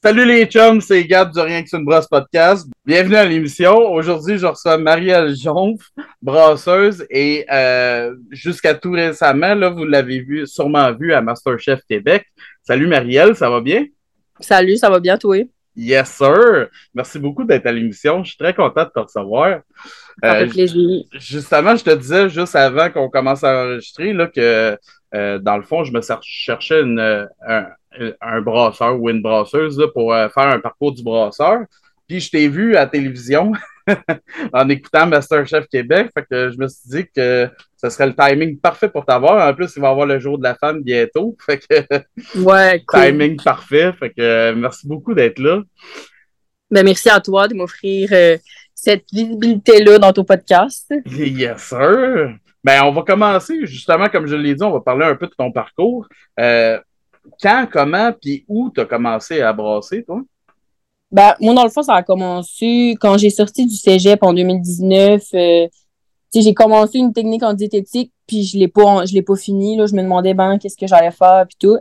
Salut les chums, c'est Gab du Rien que c'est une brosse podcast. Bienvenue à l'émission. Aujourd'hui, je reçois Marielle Jonf, brasseuse, et euh, jusqu'à tout récemment, là, vous l'avez vu, sûrement vu à Masterchef Québec. Salut Marielle, ça va bien? Salut, ça va bien, toi? Yes, sir. Merci beaucoup d'être à l'émission. Je suis très content de te recevoir. Ça fait euh, plaisir. Justement, je te disais juste avant qu'on commence à enregistrer là, que euh, dans le fond, je me cherchais une, un, un brasseur ou une brasseuse pour euh, faire un parcours du brasseur. Puis je t'ai vu à la télévision en écoutant Masterchef Québec. Fait que je me suis dit que ce serait le timing parfait pour t'avoir. En plus, il va y avoir le jour de la femme bientôt. Fait que ouais, timing parfait. Fait que merci beaucoup d'être là. Ben, merci à toi de m'offrir euh, cette visibilité-là dans ton podcast. Yes, sir. Ben, on va commencer, justement, comme je l'ai dit, on va parler un peu de ton parcours. Euh, quand, comment, puis où tu as commencé à brasser, toi? Ben, moi, dans le fond, ça a commencé quand j'ai sorti du cégep en 2019. Euh, j'ai commencé une technique en diététique, puis je l'ai pas, je l'ai pas fini. Là. Je me demandais ben qu'est-ce que j'allais faire, puis tout.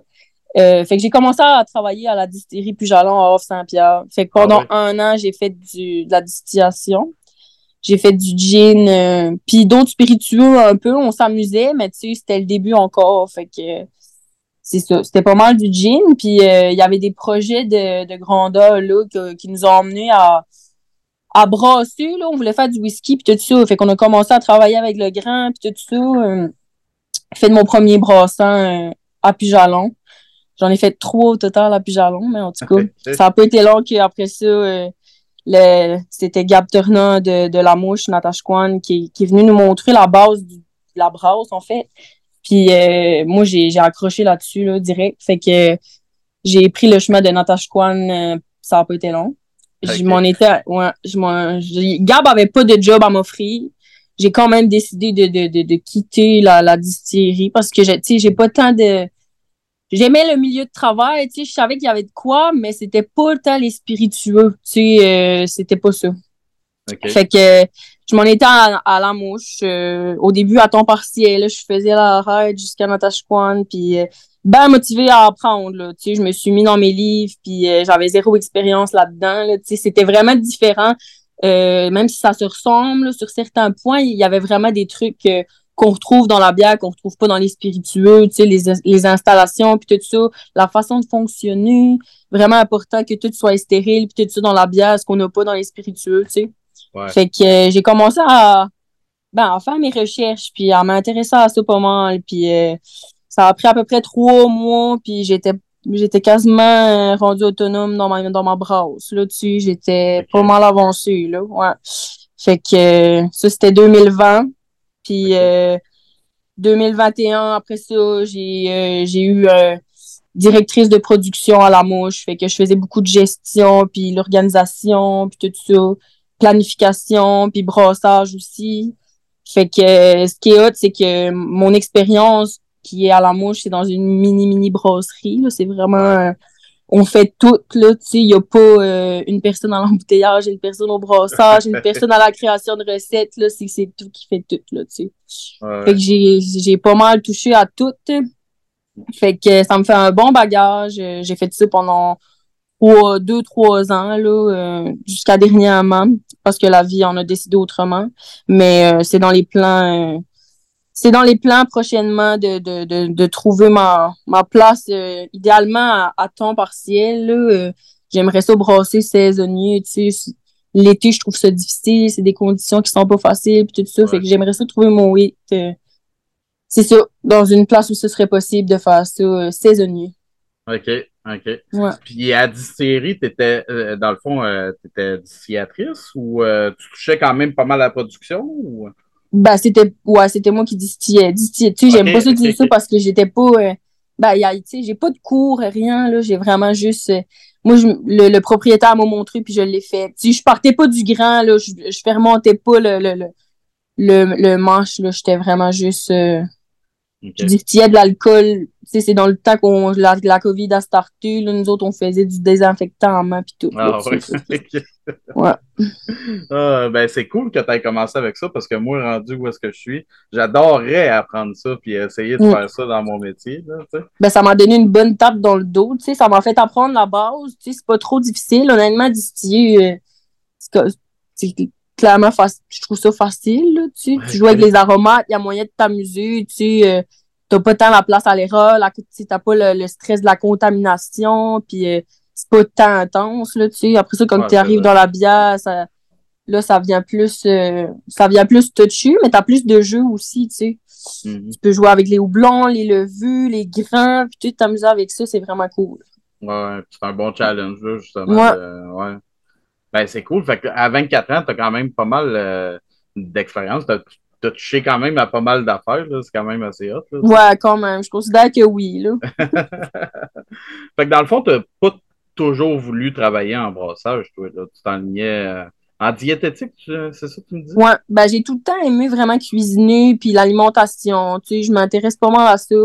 Euh, fait que j'ai commencé à travailler à la distillerie Pujalon à Off-Saint-Pierre. Fait que pendant ah un an, j'ai fait du, de la distillation. J'ai fait du gin, euh, puis d'autres spiritueux un peu. On s'amusait, mais tu sais, c'était le début encore. Fait que c'est ça. C'était pas mal du gin. Puis euh, il y avait des projets de, de grandeur là, qui nous ont emmenés à, à brasser. Là. On voulait faire du whisky puis tout ça. Fait qu'on a commencé à travailler avec le grain puis tout ça. Euh, fait de mon premier brassin euh, à Pujalon. J'en ai fait trois au total à Pujalon, mais en tout cas, ça n'a pas été long qu'après ça, euh, c'était Gab Turner de, de La Mouche, Natasha Kwan, qui, qui est venu nous montrer la base de la brasse, en fait. Puis euh, moi, j'ai accroché là-dessus, là, direct. Fait que j'ai pris le chemin de Natasha Kwan, euh, ça n'a pas été long. Je m'en étais. Ouais, je Gab avait pas de job à m'offrir. J'ai quand même décidé de, de, de, de quitter la, la distillerie parce que j'ai, j'ai pas tant de. J'aimais le milieu de travail, tu sais, je savais qu'il y avait de quoi, mais c'était pas tant les spiritueux, tu sais, euh, c'était pas ça. Fait que je m'en étais à, la mouche. Euh, au début, à temps partiel, je faisais la ride jusqu'à Natashquan, puis euh, ben motivée à apprendre. Là, tu sais, je me suis mis dans mes livres, puis euh, j'avais zéro expérience là-dedans. Là, tu sais, c'était vraiment différent. même si ça se ressemble sur certains points, il y avait vraiment des trucs qu'on retrouve dans la bière, qu'on retrouve pas dans les spiritueux, tu sais, les, les installations, puis tout ça, la façon de fonctionner. Vraiment important que tout soit stérile, puis tout ça dans la bière, ce qu'on n'a pas dans les spiritueux, tu sais. Fait que euh, j'ai commencé à, ben, à faire mes recherches, puis à m'intéresser à ça pas mal. Puis euh, ça a pris à peu près trois mois, puis j'étais j'étais quasiment euh, rendu autonome dans ma dans ma brasse. Là-dessus, j'étais pas mal avancée, là. Ouais. Fait que ça, c'était 2020. Puis 2021, après ça, j'ai j'ai eu directrice de production à la mouche. Fait que je faisais beaucoup de gestion, puis l'organisation, puis tout ça planification, puis brassage aussi. Fait que ce qui est hot, c'est que mon expérience qui est à la mouche, c'est dans une mini-mini brasserie. C'est vraiment... Euh, on fait tout, là, tu sais, il n'y a pas euh, une personne à l'embouteillage, une personne au brassage, une personne à la création de recettes, là, c'est, tout qui fait tout, là, tu sais. Fait que j'ai, j'ai pas mal touché à tout. Fait que ça me fait un bon bagage. J'ai fait ça pendant trois, deux, trois ans, là, euh, jusqu'à dernièrement, parce que la vie en a décidé autrement. Mais euh, c'est dans les plans. Euh, c'est dans les plans prochainement de, de, de, de trouver ma, ma place idéalement à, temps partiel. J'aimerais ça brasser saisonnier, tu sais. L'été, je trouve ça difficile, c'est des conditions qui sont pas faciles, puis tout ça. Fait que j'aimerais ça trouver mon hit. c'est ça, dans une place où ce serait possible de faire ça saisonnier. OK. OK. Puis à distillerie, tu étais, euh, dans le fond, euh, tu étais distillatrice ou euh, tu touchais quand même pas mal à la production? Ou... Ben, c'était ouais, c'était moi qui distillais. distillais. Tu sais, j'aime pas ça dire ça parce que j'étais pas. ben, y a, tu sais, j'ai pas de cours, rien, là. J'ai vraiment juste. moi, je, le, propriétaire m'a montré, puis je l'ai fait. Tu sais, je partais pas du grand, là. Je, je fermentais pas le, le, le, le, manche, là. J'étais vraiment juste Je distillais de l'alcool. C'est dans le temps qu'on la, la COVID a starté. Là, nous autres, on faisait du désinfectant en main puis tout. Ah, ouais. ouais. Ah, ben, c'est cool que tu aies commencé avec ça parce que moi, rendu où est-ce que je suis, j'adorerais apprendre ça puis essayer de Mm. faire ça dans mon métier. Là. Ben, ça m'a donné une bonne tape dans le dos. Tu sais, ça m'a fait apprendre la base. Tu sais, c'est pas trop difficile. Honnêtement, distiller, euh, c'est clairement Je trouve ça facile. Là, tu. Ouais, tu joues avec les aromates, il y a moyen de t'amuser. Tu euh, t'as pas tant la place à l'erreur. Tu t'as pas le, le stress de la contamination. Puis euh, c'est pas tant intense. Là, tu sais. Après ça, quand Ouais, tu arrives dans la bière, ça, là, ça vient plus, euh, ça vient plus touchy, mais t'as plus de jeux aussi. Tu sais. Mhm. Tu peux jouer avec les houblons, les levures, les grains, puis tu t'amuser avec ça, c'est vraiment cool. Ouais, c'est un bon challenge, là, justement. Ouais. de- ouais. Ben, c'est cool. Fait à 24 ans, tu as quand même pas mal euh, d'expérience. Tu as, touché quand même à pas mal d'affaires. C'est quand même assez hot. Là, Ouais, quand même, je considère que oui, là. fait que dans le fond, tu pas toujours voulu travailler en brassage, toi. Là. Tu t'enlignais euh, en diététique, c'est ça que tu me dis? Ouais, ben j'ai tout le temps aimé vraiment cuisiner, puis l'alimentation, tu sais, je m'intéresse pas mal à ça,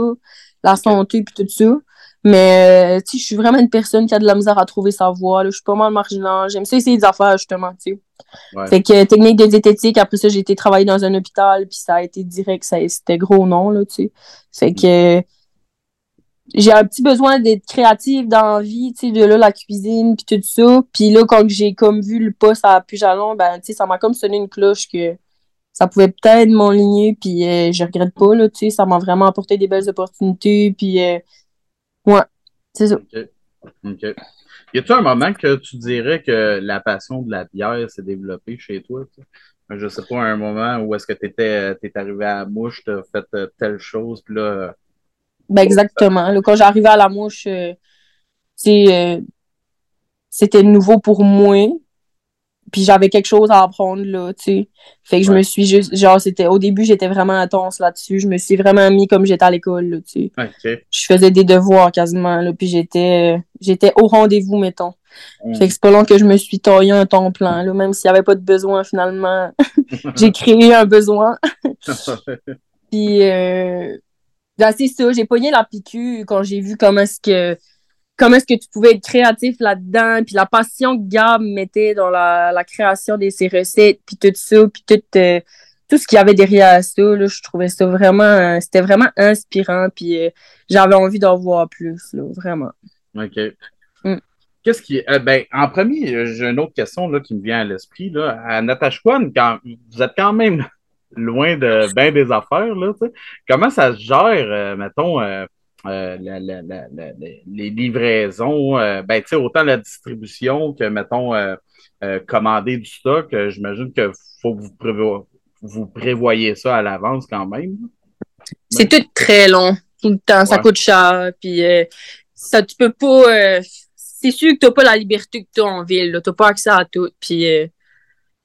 la santé, puis tout ça. Mais, euh, tu sais, je suis vraiment une personne qui a de la misère à trouver sa voie, là. Je suis pas mal marginale. J'aime ça essayer des affaires, justement, tu sais. Ouais. Fait que technique de diététique, après ça, j'ai été travailler dans un hôpital, puis ça a été direct, ça, c'était gros non, là, tu sais. Fait que j'ai un petit besoin d'être créative dans la vie, tu sais, de là, la cuisine, puis tout ça. Puis là, quand j'ai comme vu le poste à Pujalon, ben, tu sais, ça m'a comme sonné une cloche que ça pouvait peut-être m'enligner, puis euh, je regrette pas, là, tu sais, ça m'a vraiment apporté des belles opportunités, puis euh, ouais, c'est ça. OK. OK. Y a-tu un moment que tu dirais que la passion de la bière s'est développée chez toi? tu sais? Je sais pas, un moment où est-ce que tu étais, arrivé à la mouche, tu as fait euh, telle chose, puis là, euh, Ben exactement. Là, quand j'arrivais à la mouche, euh, euh, c'était nouveau pour moi. Puis j'avais quelque chose à apprendre là, tu sais. Fait que je Ouais. me suis juste, genre, c'était, au début, j'étais vraiment intense là-dessus. Je me suis vraiment mis comme j'étais à l'école, là, tu sais. OK. Je faisais des devoirs quasiment, là, puis j'étais, j'étais au rendez-vous, mettons. Mm. Fait que c'est pas long que je me suis taillé un temps plein, là, même s'il y avait pas de besoin finalement. j'ai créé un besoin. Puis, euh, ben, c'est ça, j'ai pogné la piqûre quand j'ai vu comment est-ce que comment est-ce que tu pouvais être créatif là-dedans, puis la passion que Gab mettait dans la, la création de ses recettes, puis tout ça, puis tout, euh, tout ce qu'il y avait derrière ça, là, je trouvais ça vraiment, euh, c'était vraiment inspirant, puis euh, j'avais envie d'en voir plus, là, vraiment. OK. Mm. Qu'est-ce qui. ben, en premier, j'ai une autre question là, qui me vient à l'esprit. Là. À Natashquan, quand vous êtes quand même loin de bien des affaires, là, comment ça se gère, mettons, euh, la- la- la- la- la- les livraisons, euh, ben, tu sais, autant la distribution que, mettons, euh, euh, commander du stock, j'imagine que faut que vous, prévo- vous prévoyez ça à l'avance quand même. C'est tout très long, tout le temps, ça coûte cher, puis ça, tu peux pas, c'est sûr que t'as pas la liberté que t'as en ville, là, t'as pas accès à tout, puis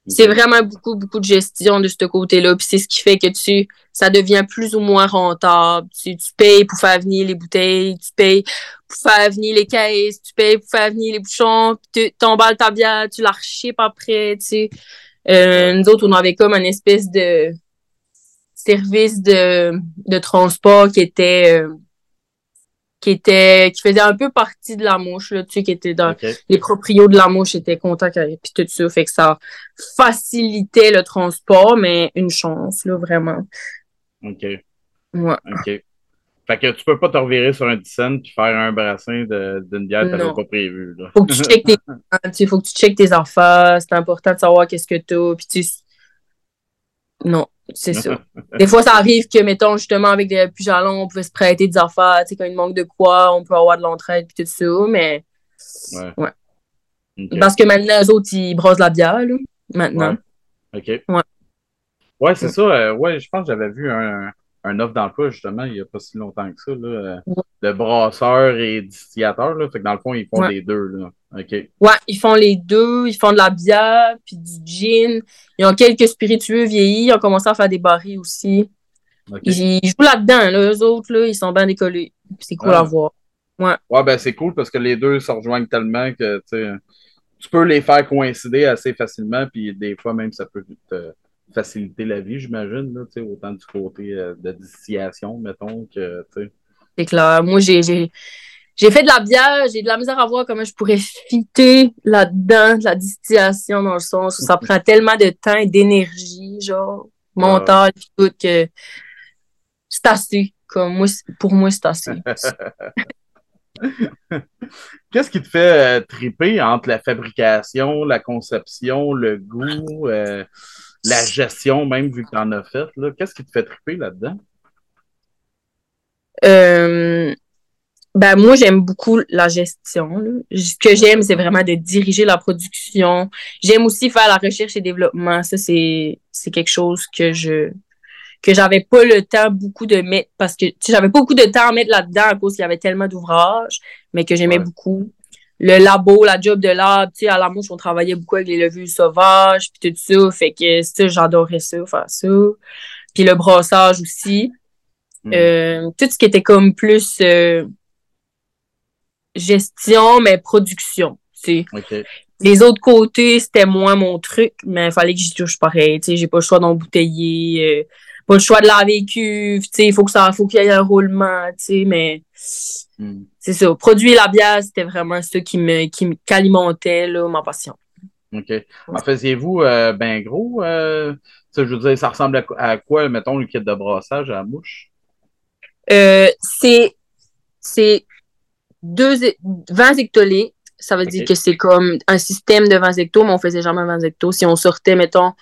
c'est vraiment beaucoup, beaucoup de gestion de ce côté-là. Puis c'est ce qui fait que tu, ça devient plus ou moins rentable. Tu, tu payes pour faire venir les bouteilles, tu payes pour faire venir les caisses, tu payes pour faire venir les bouchons, tu t'emballes ta bière, tu la rechipes après, tu. Euh, nous autres, on avait comme une espèce de service de, de transport qui était, euh, qui était, qui faisait un peu partie de la mouche, là, tu sais, qui était dans, les proprios de la mouche étaient contents puis tout ça fait que ça facilitait le transport mais une chance là vraiment OK. ouais OK. Fait que tu peux pas te revirer sur un 10 cents puis faire un brassin d'une bière que Non. pas prévu. Là. faut que tu checkes tes faut que tu checkes tes affaires c'est important de savoir qu'est-ce que t'as puis tu non c'est ça des fois ça arrive que mettons justement avec des plus jalons on pouvait se prêter des affaires tu sais quand il manque de quoi on peut avoir de l'entraide puis tout ça mais Ouais. Parce que maintenant les autres ils brossent la bière là maintenant OK. Ouais. Ouais, c'est Ouais. ça. euh, ouais, je pense que j'avais vu un, un offre d'emploi, justement, il n'y a pas si longtemps que ça, là, euh, de brasseur et distillateur. Là, fait que dans le fond, ils font les deux. Là. OK. Ouais, ils font les deux. Ils font de la bière, puis du gin. Ils ont quelques spiritueux vieillis. Ils ont commencé à faire des barils aussi. Ils, ils jouent là-dedans, là. Eux autres, là, ils sont bien décollés. C'est cool Ah. à voir. Ouais, ben c'est cool parce que les deux se rejoignent tellement que tu peux les faire coïncider assez facilement, puis des fois même ça peut te, faciliter la vie, j'imagine, autant du côté de distillation, mettons, que. C'est clair. Moi, j'ai j'ai fait de la bière, j'ai de la misère à voir comment je pourrais fitter là-dedans de la distillation dans le sens où ça prend tellement de temps et d'énergie, genre mental et tout, que c'est assez. Comme moi, pour moi, c'est assez. Qu'est-ce qui te fait euh, triper entre la fabrication, la conception, le goût, euh, la gestion, même vu que tu en as fait? Qu'est-ce qui te fait triper là-dedans? Euh, ben, moi, j'aime beaucoup la gestion. Ce que j'aime, c'est vraiment de diriger la production. J'aime aussi faire la recherche et développement. Ça, c'est, c'est quelque chose que je que j'avais pas le temps beaucoup de mettre parce que j'avais pas beaucoup de temps à mettre là-dedans à cause qu'il y avait tellement d'ouvrages, mais que j'aimais beaucoup. Le labo, la job de lab, tu sais, à la mouche, on travaillait beaucoup avec les levures sauvages, puis tout ça. Fait que ça, j'adorais ça, faire ça. Puis le brossage aussi. Hmm. Euh, tout ce qui était comme plus euh, gestion, mais production. Les autres côtés, c'était moins mon truc, mais il fallait que j'y touche pareil. J'ai pas le choix d'embouteiller, euh, pas le choix de laver les cuves. Il faut que ça faut qu'il y ait un roulement, mais hmm. c'est ça. Produire la bière, c'était vraiment ça qui me qui qu'alimentait ma passion. OK. En faisiez-vous euh, ben gros? Euh, je veux dire, ça ressemble à, quoi, mettons, le kit de brassage à la mouche? c'est c'est deux, 20 hectolitres. Ça veut dire que c'est comme un système de 20 hectos, mais on faisait jamais 20 hectos. Si on sortait, mettons,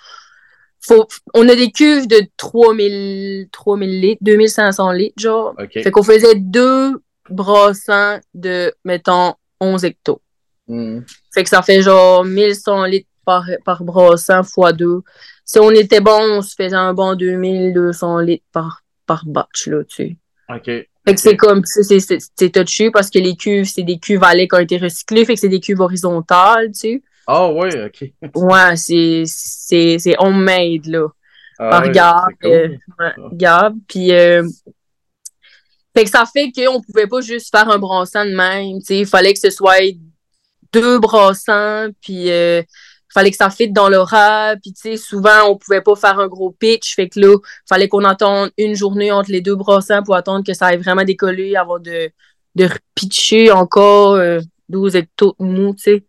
faut, on a des cuves de 3000, 3000 litres, 2500 litres, genre. Fait qu'on faisait deux brassants de, mettons, 11 hectos. Hmm. Fait que ça fait genre 1100 litres par, par brassant fois deux. Si on était bon, on se faisait un bon 2200 litres par, par batch, là, tu sais. OK. Fait que c'est comme, c'est touché parce que les cuves, c'est des cuves à lait qui ont été recyclées, fait que c'est des cuves horizontales, tu sais. Ah oh, ouais, ok. ouais, c'est, c'est, c'est homemade, là. Ah, par Gab. Euh, Gab. Puis, euh, fait que ça fait qu'on pouvait pas juste faire un brassant de même, tu sais. Il fallait que ce soit deux brassants, puis euh, fallait que ça fitte dans l'aura. Puis, tu sais, souvent, on pouvait pas faire un gros pitch. Fait que là, fallait qu'on attende une journée entre les deux brassins pour attendre que ça aille vraiment décoller avant de, de repitcher encore 12 euh, hectos mou, tu sais.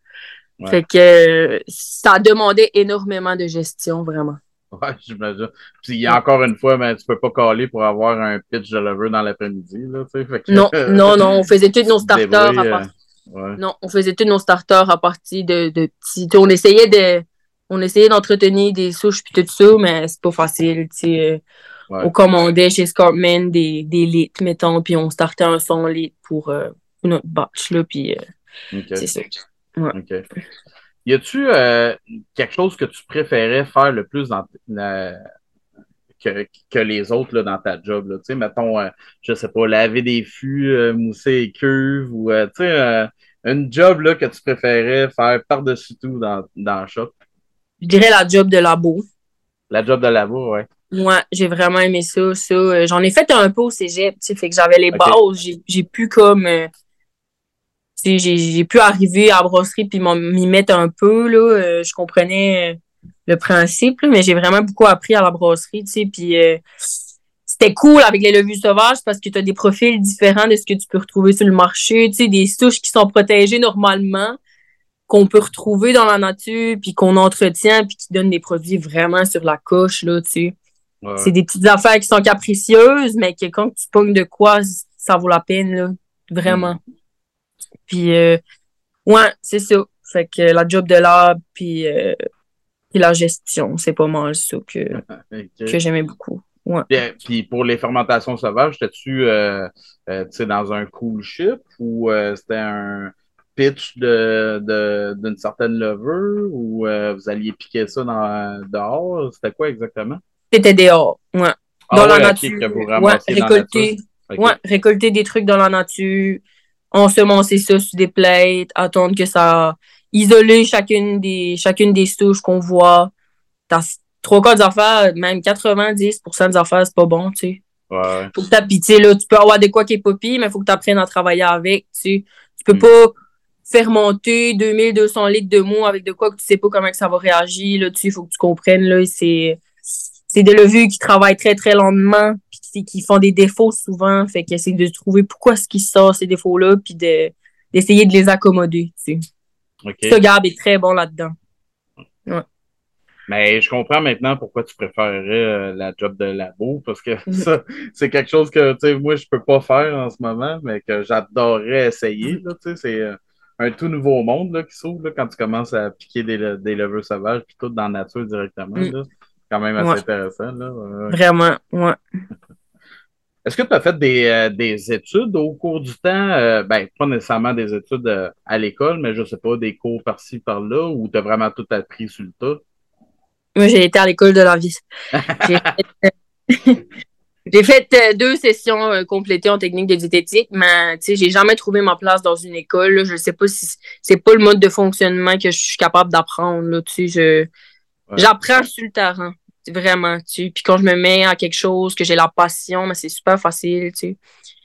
Fait que euh, ça demandait énormément de gestion, vraiment. Ouais, j'imagine. Puis encore une fois, mais tu peux pas caler pour avoir un pitch de lever dans l'après-midi, là, tu sais. Fait que... Non, non, non, on faisait tous nos starters à part non, on faisait tous nos starters à partir de, de petits. On essayait de. On essayait d'entretenir des souches puis tout ça, mais c'est pas facile. Ouais. On commandait chez Scarpman des, des litres, mettons, puis on startait un 100 litres pour, euh, notre batch, là, puis euh, c'est ça. Y a-tu euh, quelque chose que tu préférais faire le plus dans, que, que, les autres là, dans ta job? Là? Tu sais, mettons, je sais pas, laver des fûts, mousser les cuves ou, tu sais, une job là, que tu préférais faire par-dessus tout dans, dans le shop? Je dirais la job de labo. La job de labo, ouais. Moi, j'ai vraiment aimé ça. ça. Euh, j'en ai fait un peu au cégep, tu sais, fait que j'avais les bases. J'ai pu comme. Euh, j'ai pu arriver à la brasserie puis m'y mettre un peu, là. Euh, je comprenais le principe, mais j'ai vraiment beaucoup appris à la brasserie, tu sais, puis c'était cool avec les levures sauvages parce que tu as des profils différents de ce que tu peux retrouver sur le marché, tu sais, des souches qui sont protégées normalement, qu'on peut retrouver dans la nature, puis qu'on entretient, puis qui donnent des produits vraiment sur la coche, là, tu sais. C'est des petites affaires qui sont capricieuses, mais que quand tu pognes de quoi, ça vaut la peine, là, vraiment. Mm. Puis, euh, ouais, c'est ça. Fait que la job de l'art, puis, euh, puis la gestion, c'est pas mal ça que, que j'aimais beaucoup. Puis pour les fermentations sauvages, étais-tu euh, euh dans un cool ship ou euh, c'était un pitch d'une de, certaine levure ou euh, vous alliez piquer ça dans, dehors? C'était quoi exactement? C'était dehors, ouais. Ah dans la nature. ouais, récolter, ouais, récolter des trucs dans la nature, ensemencer ça sur des plates, attendre que ça. Isoler chacune des, chacune des souches qu'on voit trois quarts des affaires, même 90 des affaires, c'est pas bon, tu sais. Ouais. Faut que tu là, tu peux avoir des quoi qui est pas mais il faut que tu apprennes à travailler avec, tu sais. Tu peux hmm. pas faire monter 2200 litres de mou avec de quoi que tu sais pas comment que ça va réagir, là, tu faut que tu comprennes, là, c'est, c'est des levures qui travaillent très, très lentement, puis qui font des défauts souvent. Fait que c'est de trouver pourquoi ce qui sort ces défauts-là, puis de, d'essayer de les accommoder, tu sais. Ce garde est très bon là-dedans. Ouais. Mais je comprends maintenant pourquoi tu préférerais euh, la job de labo, parce que mm. ça, c'est quelque chose que, tu sais, moi, je peux pas faire en ce moment, mais que j'adorerais essayer, sais, c'est euh, un tout nouveau monde, là, qui s'ouvre, quand tu commences à piquer des, des levures sauvages, puis tout dans la nature directement, mm. là. C'est quand même assez intéressant, là. Vraiment, ouais. Est-ce que tu as fait des, euh, des, études au cours du temps? ben, pas nécessairement des études à l'école, mais je sais pas, des cours par-ci, par-là, ou tu as vraiment tout appris sur le tas? Moi, j'ai été à l'école de la vie. J'ai fait, euh, deux sessions euh, complétées en technique de diététique, mais tu sais, j'ai jamais trouvé ma place dans une école. Je sais pas si c'est pas le mode de fonctionnement que je suis capable d'apprendre. Tu sais, j'apprends sur le terrain, vraiment. Tu puis quand je me mets à quelque chose, que j'ai la passion, mais c'est super facile. Tu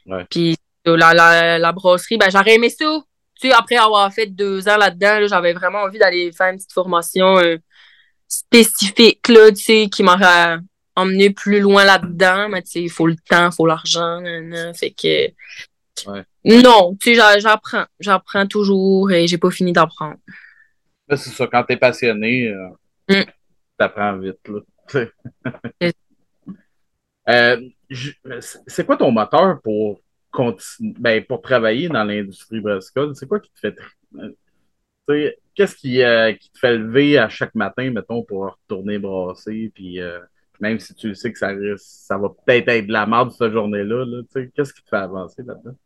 sais. Puis la, la, la brasserie, ben j'aurais aimé ça. Tu sais, après avoir fait deux ans là-dedans, j'avais vraiment envie d'aller faire une petite formation. Euh, spécifique, là, tu sais, qui m'aurait emmené plus loin là-dedans, mais tu sais, il faut le temps, il faut l'argent, fait que... Non, tu sais, j'apprends, j'apprends toujours et j'ai pas fini d'apprendre. C'est ça, quand t'es passionné, euh, mm. t'apprends vite, là. Euh, c'est quoi ton moteur pour ben, pour travailler dans l'industrie brassicole? C'est quoi qui te fait qu'est-ce qui, euh, qui, te fait lever à chaque matin, mettons, pour retourner brasser, puis euh, même si tu sais que ça, va peut-être être de la merde cette journée-là, qu'est-ce qui te fait avancer là-dedans?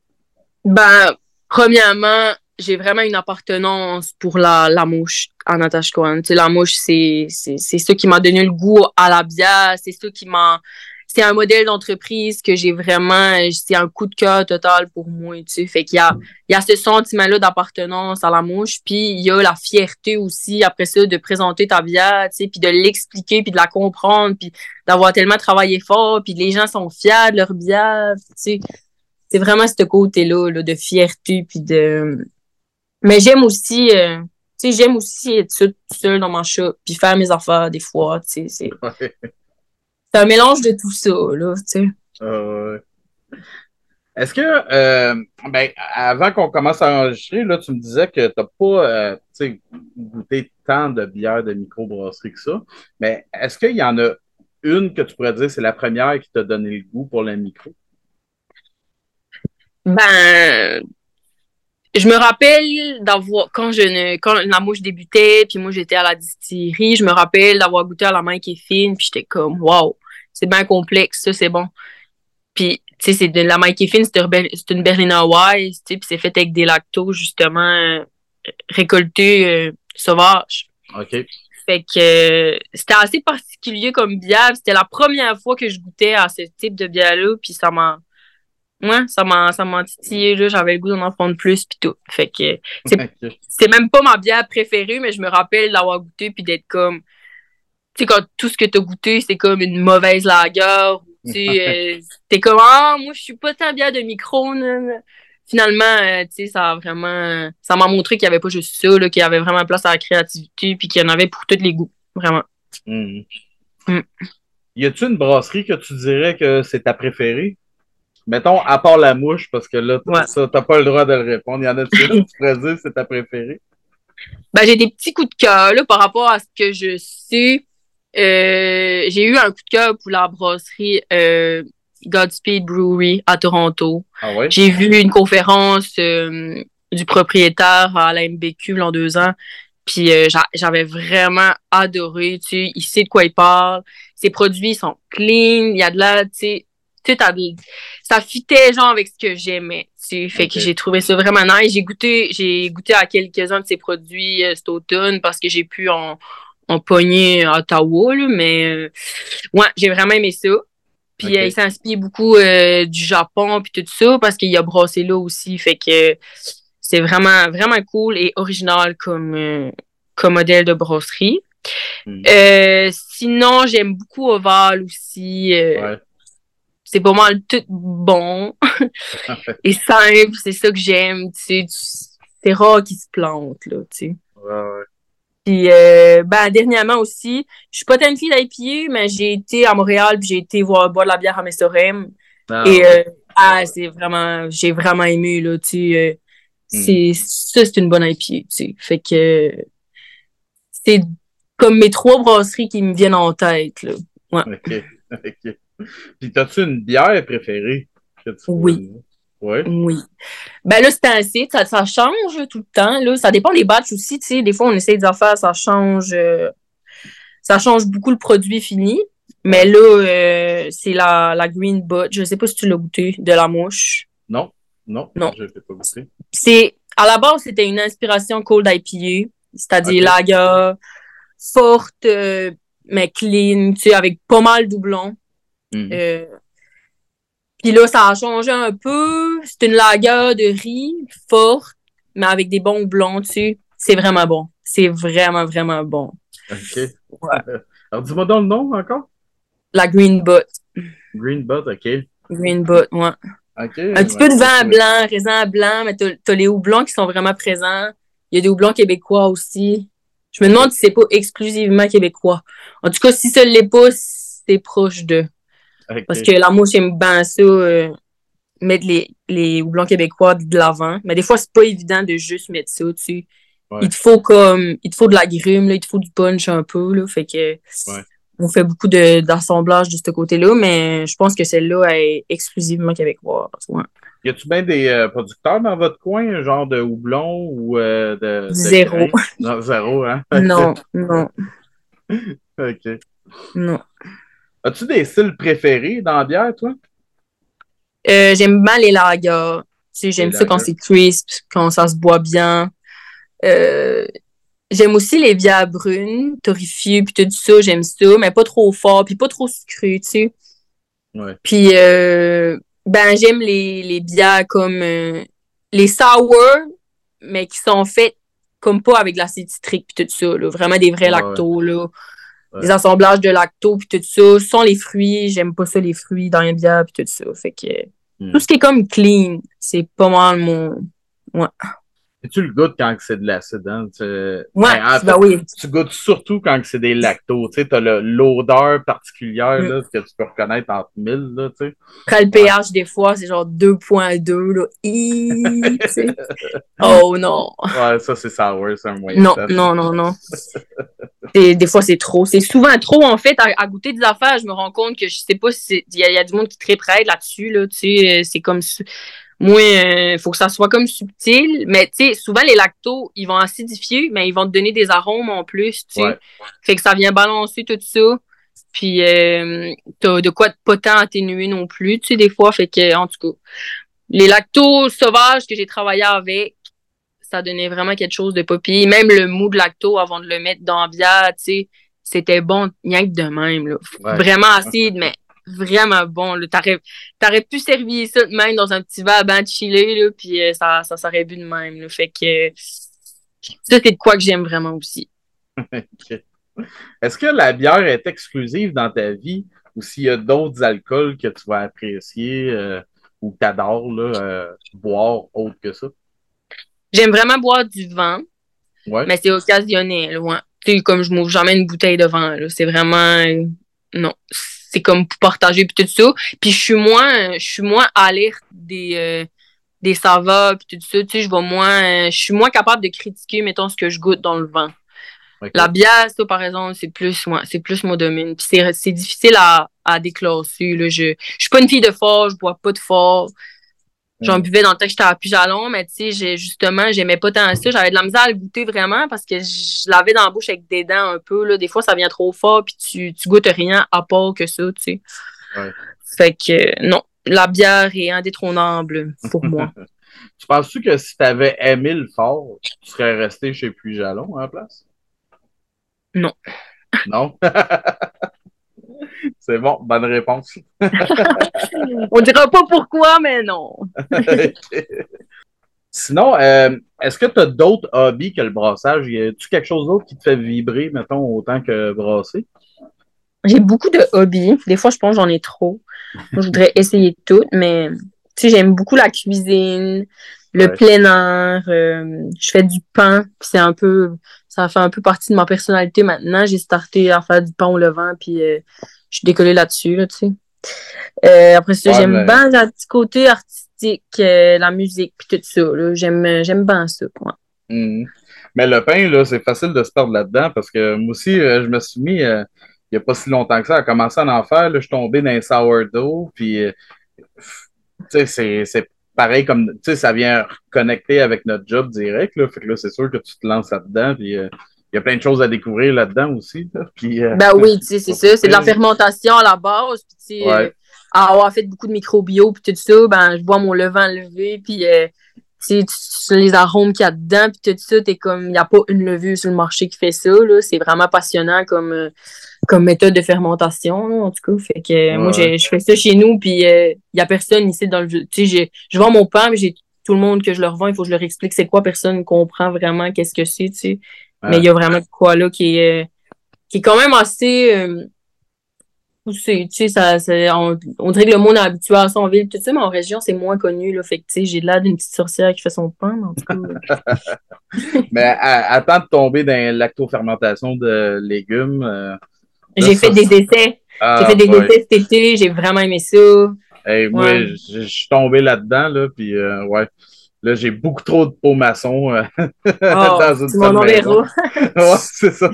Ben, premièrement, j'ai vraiment une appartenance pour la, la mouche en Natashquan. La mouche, c'est ça qui m'a donné le goût à la bière, c'est ça qui m'a c'est un modèle d'entreprise que j'ai vraiment, c'est un coup de cœur total pour moi, tu sais. Fait qu'il y a, il y a ce sentiment-là d'appartenance à la mouche, puis il y a la fierté aussi, après ça, de présenter ta bière, tu sais, puis de l'expliquer, puis de la comprendre, puis d'avoir tellement travaillé fort, puis les gens sont fiers de leur bière, tu sais. C'est vraiment ce côté-là, là, de fierté, puis de... Mais j'aime aussi... Euh, tu sais, j'aime aussi être seul, seul dans mon chat, puis faire mes affaires des fois, tu sais. c'est un mélange de tout ça, là, tu sais. Euh, Est-ce que, euh, ben, avant qu'on commence à enregistrer, là, tu me disais que tu n'as pas euh, goûté tant de bières de microbrasserie que ça, mais est-ce qu'il y en a une que tu pourrais dire c'est la première qui t'a donné le goût pour le micro? Ben, je me rappelle d'avoir, quand je ne, quand la mouche débutait, puis moi j'étais à la distillerie, je me rappelle d'avoir goûté à la main qui est fine, puis j'étais comme, wow, c'est bien complexe, ça, c'est bon. Puis, tu sais, c'est de la Mikey Finn, c'est une Berliner Weiss, tu sais, puis c'est fait avec des lactos, justement, récoltés euh, sauvages. OK. Fait que euh, c'était assez particulier comme bière. C'était la première fois que je goûtais à ce type de bière-là, puis ça m'a... Ouais, ça m'a, ça m'a titillé, là. J'avais le goût d'en en prendre plus, puis tout. Fait que c'est, même pas ma bière préférée, mais je me rappelle l'avoir goûté, puis d'être comme tu sais, quand tout ce que t'as goûté, c'est comme une mauvaise lagueur, tu sais, euh, t'es comme, ah, moi, je suis pas tant bien de micro, Finalement, euh, tu sais, ça a vraiment, ça m'a montré qu'il y avait pas juste ça, qu'il y avait vraiment place à la créativité, puis qu'il y en avait pour tous les goûts, vraiment. Mmh. Mmh. Y a-tu une brasserie que tu dirais que c'est ta préférée? Mettons, à part la mouche, parce que là, ça, t'as pas le droit de le répondre. Il y en a-tu que tu pourrais dire c'est ta préférée? Ben, j'ai des petits coups de cœur, là, par rapport à ce que je sais. Euh, j'ai eu un coup de cœur pour la brasserie euh, Godspeed Brewery à Toronto. Ah ouais? J'ai vu une conférence euh, du propriétaire à la MBQ en deux ans. Puis j'avais vraiment adoré. Tu sais, il sait de quoi il parle. Ses produits sont clean. Il y a de la, tu sais, tout a ça fitait genre avec ce que j'aimais. Tu fait que j'ai trouvé ça vraiment nice. J'ai goûté, j'ai goûté à quelques-uns de ses produits cet automne parce que j'ai pu en, en pogné à Ottawa, là, mais euh, ouais, j'ai vraiment aimé ça. Puis euh, il s'inspire beaucoup euh, du Japon puis tout ça parce qu'il a brassé là aussi. Fait que c'est vraiment, vraiment cool et original comme, comme modèle de brasserie. Hmm. sinon, j'aime beaucoup Oval aussi. C'est pas mal tout bon et simple. C'est ça que j'aime. C'est rare qu'il se plante, là, tu sais. Ouais, ouais. Puis, euh, ben, dernièrement aussi, je suis pas tant une fille d'IPA, mais j'ai été à Montréal, puis j'ai été voir boire de la bière à Messorem. Ah, et ouais. euh, ah, c'est vraiment, j'ai vraiment aimé, là, tu sais. euh, Hmm. c'est, ça, c'est une bonne IPA, tu sais. Fait que, c'est comme mes trois brasseries qui me viennent en tête, là. OK. OK. Puis, t'as-tu une bière préférée? que tu Oui. Ouais. Oui. Ben là, c'est assez, ça, ça change tout le temps, là. Ça dépend des batchs aussi, tu sais. Des fois, on essaie d'en faire, ça change, euh, ça change beaucoup le produit fini. Mais là, euh, c'est la, la Green Butt. Je sais pas si tu l'as goûté, de la mouche. Non. Non. Non. Je ne pas goûter. C'est, à la base, c'était une inspiration cold IPA, c'est-à-dire Ok. lager, forte, euh, mais clean, tu sais, avec pas mal de doublons. Mhm. Euh, Puis là, ça a changé un peu. C'est une lager de riz forte, mais avec des bons blonds, sais. C'est vraiment bon. C'est vraiment, vraiment bon. OK. Ouais. Alors, dis-moi donc le nom encore. La Green Butt. Green Butt, OK. Green Butt, ouais. OK. Un petit peu de vin blanc, raisin blanc, mais t'as t'as les houblons qui sont vraiment présents. Il y a des houblons québécois aussi. Je me demande si c'est pas exclusivement québécois. En tout cas, si ça l'est pas, c'est proche d'eux. Parce que la mouche aime bien ça, euh, mettre les, les houblons québécois de l'avant. Mais des fois, c'est pas évident de juste mettre ça, tu. Ouais. Il te faut comme, il te faut de la grume, là, il te faut du punch un peu, là. Fait que, Ouais. on fait beaucoup de, d'assemblage de ce côté-là, mais je pense que celle-là est exclusivement québécoise. Ouais. Y a-tu bien des euh, producteurs dans votre coin, genre de houblon ou euh, de, de Zéro. Non, zéro, hein? Non, non, OK. non. As-tu des styles préférés dans la bière, toi? Euh, j'aime bien les lagers. Tu sais, j'aime ça quand c'est crisp, quand ça se boit bien. Euh, j'aime aussi les bières brunes, torréfiées, puis tout ça, j'aime ça, mais pas trop fort, puis pas trop sucré, tu sais. Ouais. Puis, euh, ben, j'aime les, les bières comme les sour, mais qui sont faites comme pas avec de l'acide citrique, puis tout ça, là. Vraiment des vrais lactos, là. Ouais. Des assemblages de lactos, puis tout ça. Sans les fruits, j'aime pas ça, les fruits dans les bières, puis tout ça. Fait que Hmm. tout ce qui est comme clean, c'est pas mal mon. Tu le goûtes quand c'est de l'acide, hein? Tu... Ouais, Ben, en ben oui. tu goûtes surtout quand c'est des lactos. Tu sais, t'as le- l'odeur particulière Mm. là, que tu peux reconnaître entre mille, là, tu sais. Après le pH, des fois, c'est genre 2.2, là. Hi, tu sais. oh non. Ouais, ça, c'est sour, c'est un moyen. Non, non, non, non. Des fois, c'est trop. C'est souvent trop, en fait, à, à goûter des affaires. Je me rends compte que je sais pas si il y, a- il y a du monde qui très prête là-dessus, là. Tu sais, c'est comme. Moi, il faut que ça soit comme subtil. Mais, tu sais, souvent, les lactos, ils vont acidifier, mais ils vont te donner des arômes en plus, tu sais. Ouais. Fait que ça vient balancer tout ça. Puis, euh, t'as de quoi pas tant atténuer non plus, tu sais, des fois. Fait que, en tout cas, les lactos sauvages que j'ai travaillé avec, ça donnait vraiment quelque chose de pire. Même le mou de lacto avant de le mettre dans la bière, tu sais, c'était bon, rien que de même, là. Ouais. Vraiment acide, mais vraiment bon. T'aurais, t'aurais pu servir ça de même dans un petit verre ben chillé, là, puis euh, ça, ça s'aurait bu de même, là. Fait que, ça, c'est de quoi que j'aime vraiment aussi. Est-ce que la bière est exclusive dans ta vie ou s'il y a d'autres alcools que tu vas apprécier euh, ou que tu adores là, euh, boire autre que ça? J'aime vraiment boire du vin, Ouais. mais c'est occasionnel, ouais. Comme je m'ouvre jamais une bouteille de vin. C'est vraiment, euh, non. C'est comme pour partager puis tout ça. Puis je suis moins, je suis moins alerte des, euh, des saveurs puis tout ça. Tu sais, je vais moins, euh, je suis moins capable de critiquer, mettons, ce que je goûte dans le vin. La bière, ça, par exemple, c'est plus, moi, c'est plus mon domaine. Puis c'est, c'est difficile à, à déclasser, là. Je, je suis pas une fille de fort, je bois pas de fort. J'en Mm. buvais dans le temps que j'étais à Pujalon, mais tu sais, j'ai- justement, j'aimais pas tant ça. J'avais de la misère à le goûter vraiment parce que je l'avais dans la bouche avec des dents un peu, là. Des fois, ça vient trop fort puis tu, tu goûtes rien à part que ça, tu sais. Ouais. Fait que, non. La bière est indétrônable pour moi. Tu penses-tu que si tu avais aimé le fort, tu serais resté chez Puy Jalon en place? Non. Non? C'est bon, bonne réponse. On dira pas pourquoi, mais non. Sinon, euh, est-ce que tu as d'autres hobbies que le brassage? Y a-tu quelque chose d'autre qui te fait vibrer, mettons, autant que brasser? J'ai beaucoup de hobbies. Des fois, je pense que j'en ai trop. Je voudrais essayer de tout, mais tu sais, j'aime beaucoup la cuisine, le Ouais. plein air. euh, je fais du pain, puis c'est un peu, ça fait un peu partie de ma personnalité maintenant. J'ai starté à faire du pain au levant, puis euh, je suis décollée là-dessus, là, tu sais. Euh, après ça, j'aime bien le petit côté artistique, euh, la musique, puis tout ça. J'aime, j'aime bien ça. Mhm. Mais le pain, là, c'est facile de se perdre là-dedans parce que moi aussi, je me suis mis, il n'y a pas si longtemps que ça, à commencer à en faire. Là, je suis tombé dans un sourdough, puis tu sais, c'est pareil comme, tu sais, ça vient connecter avec notre job direct, là. Fait que là, c'est sûr que tu te lances là-dedans, puis euh, il y a plein de choses à découvrir là-dedans aussi, Puis, euh, ben oui, tu sais, c'est ça. C'est de la fermentation à la base, puis tu sais, euh, avoir fait beaucoup de microbio, puis tout ça, ben, je bois mon levain levé, puis tu sais, les arômes qu'il y a dedans, puis tout ça, t'es comme, il n'y a pas une levure sur le marché qui fait ça, là. C'est vraiment passionnant comme comme méthode de fermentation, en tout cas. Fait que moi, je fais ça chez nous, puis il euh, n'y a personne ici dans le. Tu sais, je vends mon pain, mais j'ai tout le monde que je leur vends, il faut que je leur explique c'est quoi, personne comprend vraiment qu'est-ce que c'est, tu sais. Mais il y a vraiment quoi là qui est, euh, qui est quand même assez. Euh, tu sais, ça, on, on, dirait que le monde est habitué à son ville, tout ça, mais en région, c'est moins connu, là. Fait que, tu sais, j'ai l'air d'une petite sorcière qui fait son pain, en tout cas. mais attends de tomber dans lactofermentation de légumes, j'ai fait des essais. j'ai fait des essais cet été, j'ai vraiment aimé ça. Moi, je suis tombé là-dedans, là, puis euh, ouais. Là, j'ai beaucoup trop de peau maçon euh, oh, dans une C'est mon ouais, c'est ça.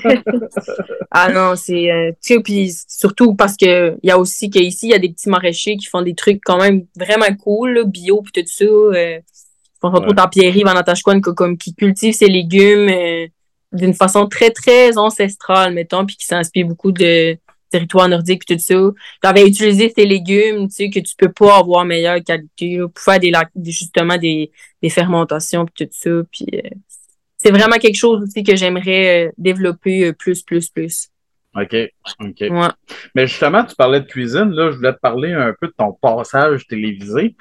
ah non, c'est. Euh, tu sais, puis surtout parce que il y a aussi qu'ici, il y a des petits maraîchers qui font des trucs quand même vraiment cool, là, bio, puis tout ça. Euh, on retrouve dans Pierre-Yves, en comme qui cultive ses légumes d'une façon très, très ancestrale, mettons, puis qui s'inspire beaucoup de territoire nordique et tout ça. J'avais utilisé ces légumes, tu sais, que tu peux pas avoir meilleure qualité, pour faire des, justement des, des fermentations puis tout ça. Puis euh, c'est vraiment quelque chose aussi que j'aimerais euh, développer euh, plus, plus, plus. OK. OK. Ouais. Mais justement, tu parlais de cuisine, là, je voulais te parler un peu de ton passage télévisé.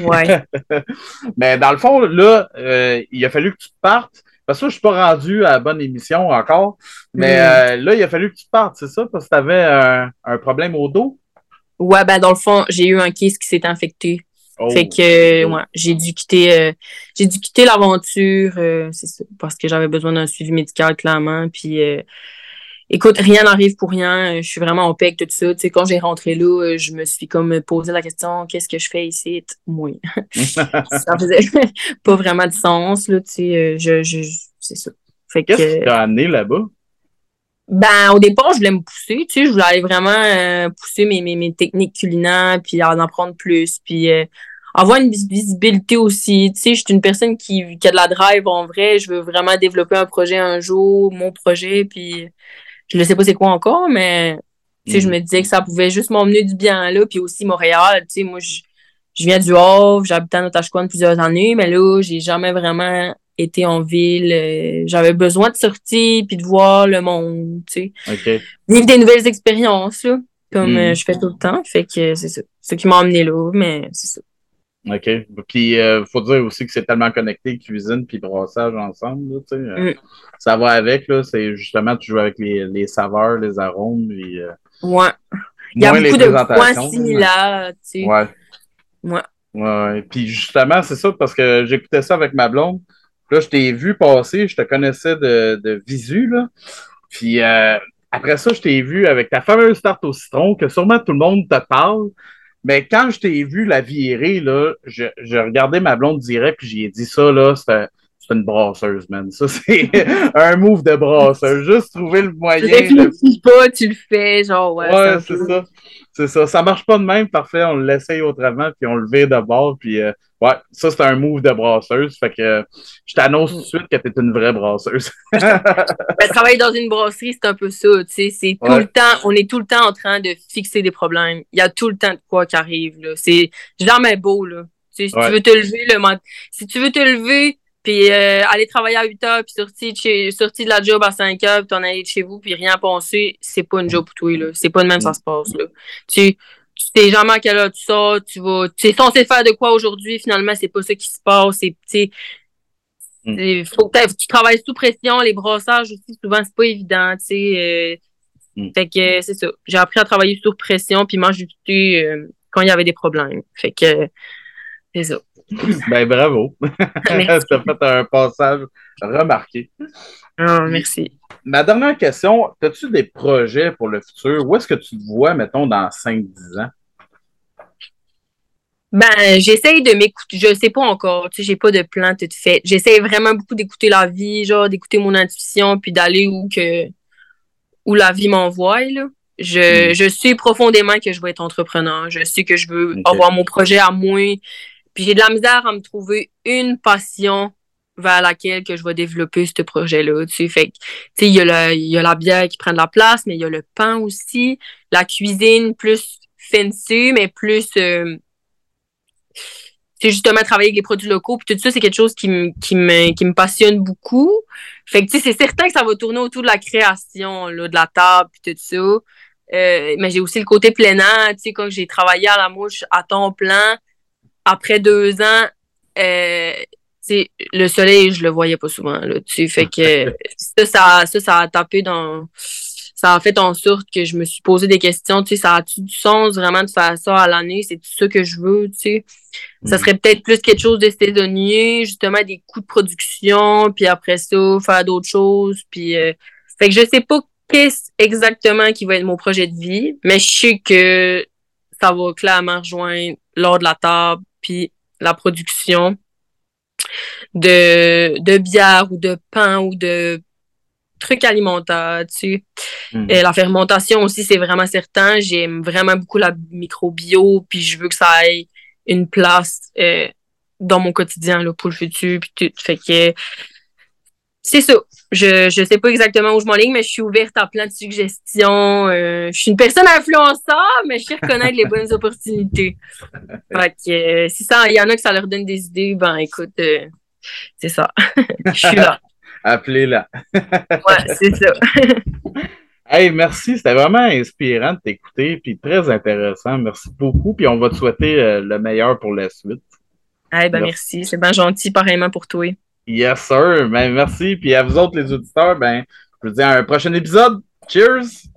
Ouais. Mais dans le fond, là, il a fallu que tu partes parce que je suis pas rendu à la bonne émission encore. Mais hmm. euh, là, il a fallu que tu partes, c'est ça? Parce que tu avais un, problème au dos? Ouais, ben dans le fond, j'ai eu un kiss qui s'est infecté. Oh. Fait que ouais, j'ai dû quitter euh, j'ai dû quitter l'aventure, euh, c'est ça, parce que j'avais besoin d'un suivi médical clairement. Puis écoute, rien n'arrive pour rien. Je suis vraiment au pec, tout ça. Tu sais, quand j'ai rentré là, je me suis comme posé la question, qu'est-ce que je fais ici? Ça faisait pas vraiment de sens, là, tu sais. Je, je, c'est ça. Qu'est-ce qui t'a amené là-bas? Ben, au départ, je voulais me pousser, tu sais, je voulais aller vraiment euh, pousser mes, mes, mes, techniques culinaires, puis en apprendre plus, puis euh, avoir une visibilité aussi. Tu sais, je suis une personne qui, qui a de la drive en vrai, je veux vraiment développer un projet un jour, mon projet, puis je ne sais pas c'est quoi encore, mais tu sais, je mm. me disais que ça pouvait juste m'emmener du bien là, puis aussi Montréal, tu sais, moi, je, je viens du Havre, j'habitais à Notachquan plusieurs années, mais là, j'ai jamais vraiment été en ville. Euh, j'avais besoin de sortir puis de voir le monde, tu sais. Vivre des nouvelles expériences, là, comme mm. euh, je fais tout le temps. Fait que c'est ça. C'est ce qui m'a emmené là, mais c'est ça. OK. Puis, il euh, faut dire aussi que c'est tellement connecté, cuisine puis brassage ensemble. Là, euh, mm. Ça va avec, là. C'est justement, tu joues avec les, les saveurs, les arômes. Puis, euh, ouais. Il y a beaucoup de points similaires, tu sais. Ouais. Ouais. Ouais. Puis, justement, c'est ça, parce que j'écoutais ça avec ma blonde. Là, je t'ai vu passer, je te connaissais de, de visu, là. Puis, après ça, je t'ai vu avec ta fameuse tarte au citron que sûrement tout le monde te parle. Mais quand je t'ai vu la virer, là, je, je regardais ma blonde direct, puis j'ai dit ça, là, c'est une brasseuse, man. Ça, c'est un move de brasseuse. Juste trouver le moyen. Tu réfléchis pas, tu le fais, genre, ouais. Ouais, c'est ça. C'est ça. Ça marche pas de même, parfait. On l'essaye autrement, puis on le vire d'abord, puis euh, ouais, ça, c'est un move de brasseuse. Fait que je t'annonce tout de suite que t'es une vraie brasseuse. ben, travailler dans une brasserie, c'est un peu ça, tu sais. C'est tout le temps, on est tout le temps en train de fixer des problèmes. Il y a tout le temps de quoi qui arrive, là. C'est jamais beau, là. Si tu veux te lever, le si tu veux te lever, puis euh, aller travailler à 8 heures, puis sortir de, chez, sortir de la job à 5 heures, puis t'en aller de chez vous, puis rien penser, c'est pas une job pour toi, là. C'est pas de même ça se passe, là. Tu, tu sais jamais à quelle heure tu sors, tu vas, tu es censé faire de quoi aujourd'hui, finalement, c'est pas ça qui se passe, c'est, tu mm. faut que tu travailles sous pression, les brossages aussi, souvent, c'est pas évident, tu sais. Euh, mm. Fait que c'est ça. J'ai appris à travailler sous pression, puis m'ajuster euh, quand il y avait des problèmes. Fait que c'est ça. ben bravo. as fait un passage remarqué. Oh, merci. Ma dernière question, as-tu des projets pour le futur? Où est-ce que tu te vois, mettons, dans 5-10 ans? Ben, j'essaye de m'écouter. Je sais pas encore. Tu sais, j'ai pas de plan tout fait. J'essaye vraiment beaucoup d'écouter la vie, genre d'écouter mon intuition, puis d'aller où que où la vie m'envoie. Là. Je, hmm. je sais profondément que je veux être entrepreneur. Je sais que je veux avoir mon projet à moi. Puis j'ai de la misère à me trouver une passion vers laquelle que je vais développer ce projet-là. Tu sais, fait tu sais, il y, a la, il y a la bière qui prend de la place, mais il y a le pain aussi. La cuisine plus fancy, mais plus euh, c'est justement travailler avec les produits locaux puis tout ça c'est quelque chose qui me qui me qui me passionne beaucoup fait que tu sais c'est certain que ça va tourner autour de la création là, de la table puis tout ça euh, mais j'ai aussi le côté plein tu sais quand j'ai travaillé à la mouche à temps plein après deux ans euh, le soleil je le voyais pas souvent là fait que ça, ça ça ça a tapé dans ça a fait en sorte que je me suis posé des questions, tu sais, ça a-tu du sens vraiment de faire ça à l'année? C'est ça que je veux, tu sais? Ça mm. serait peut-être plus quelque chose de saisonnier, justement des coûts de production, puis après ça, faire d'autres choses, puis... Euh, fait que je sais pas qu'est-ce exactement qui va être mon projet de vie, mais je sais que ça va clairement rejoindre lors de la table, puis la production de, de bière ou de pain ou de trucs alimentaires, tu sais. Hmm. Et la fermentation aussi, c'est vraiment certain. J'aime vraiment beaucoup la microbio, puis je veux que ça ait une place euh, dans mon quotidien là, pour le futur, puis tout. Fait que c'est ça. Je, je sais pas exactement où je m'enligne, mais je suis ouverte à plein de suggestions. Euh, je suis une personne influenceur, mais je sais reconnaître les bonnes opportunités. Fait que euh, si ça, il y en a que ça leur donne des idées, ben écoute, c'est ça. je suis là. Appelez-la. ouais, c'est ça. hey, merci. C'était vraiment inspirant de t'écouter, puis très intéressant. Merci beaucoup. Puis on va te souhaiter euh, le meilleur pour la suite. Hey, ben merci. C'est bien gentil, pareillement pour toi. Yes, sir. Ben, merci. Puis à vous autres, les auditeurs, ben, je vous dis à un prochain épisode. Cheers!